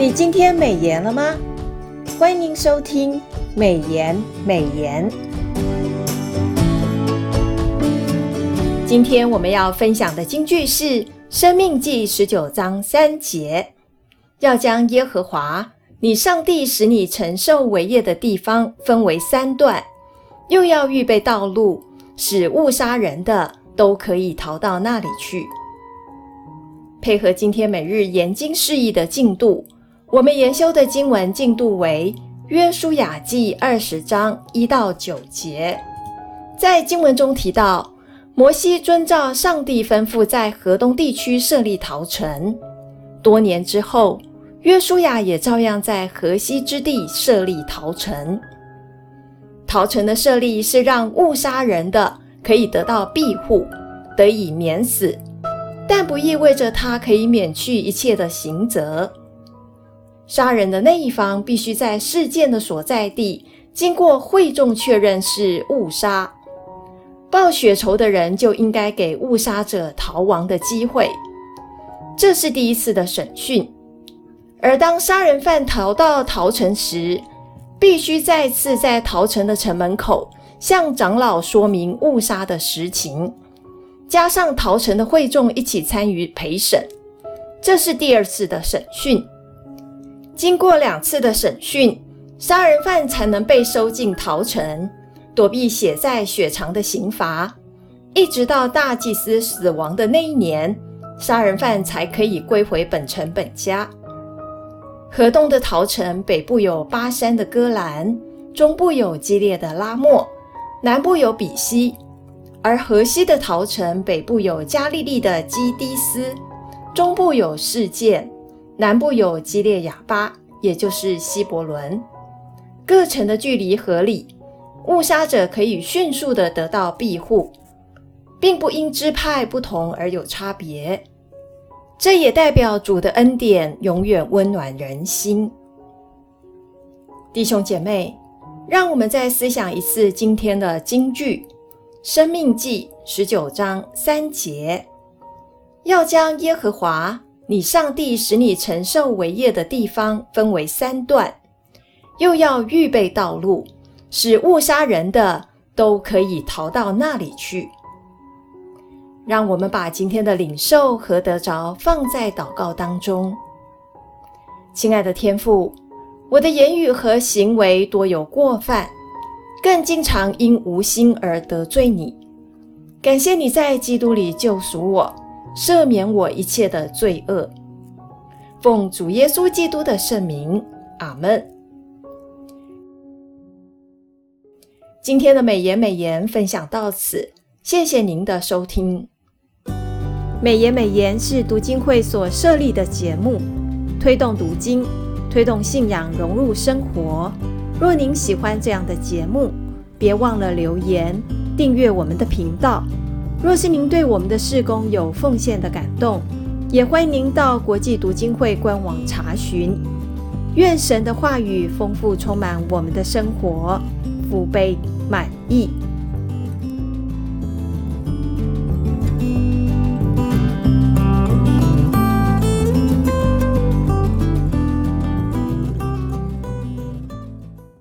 你今天美言了吗？欢迎收听美言美言。今天我们要分享的金句是《生命记》十九章三节：要将耶和华你上帝使你承受为业的地方分为三段，又要预备道路，使误杀人的都可以逃到那里去。配合今天每日研经释义的进度，我们研修的经文进度为《约书亚记》二十章一到九节。在经文中提到，摩西遵照上帝吩咐，在河东地区设立逃城。多年之后，约书亚也照样在河西之地设立逃城。逃城的设立是让误杀人的可以得到庇护，得以免死。但不意味着他可以免去一切的刑责。杀人的那一方必须在事件的所在地经过会众确认是误杀，报血仇的人就应该给误杀者逃亡的机会。这是第一次的审讯，而当杀人犯逃到逃城时，必须再次在逃城的城门口向长老说明误杀的实情。加上逃城的会众一起参与陪审，这是第二次的审讯。经过两次的审讯，杀人犯才能被收进逃城，躲避血债血偿的刑罚，一直到大祭司死亡的那一年，杀人犯才可以归回本城本家。河东的逃城北部有巴山的戈兰，中部有激烈的拉莫，南部有比西。而河西的逃城，北部有加利利的基低斯，中部有世界，南部有基列雅巴，也就是希伯伦。各城的距离合理，误杀者可以迅速的得到庇护，并不因支派不同而有差别。这也代表主的恩典永远温暖人心。弟兄姐妹，让我们再思想一次今天的金句。生命记十九章三节，要将耶和华你上帝使你承受为业的地方分为三段，又要预备道路，使误杀人的都可以逃到那里去。让我们把今天的领受和得着放在祷告当中。亲爱的天父，我的言语和行为多有过犯。更经常因无心而得罪你，感谢你在基督里救赎我，赦免我一切的罪恶。奉主耶稣基督的圣名，阿门。今天的美言美言分享到此，谢谢您的收听。美言美言是读经会所设立的节目，推动读经，推动信仰融入生活。若您喜欢这样的节目，别忘了留言订阅我们的频道。若是您对我们的事工有奉献的感动，也欢迎您到国际读经会官网查询。愿神的话语丰富充满我们的生活，福杯满溢。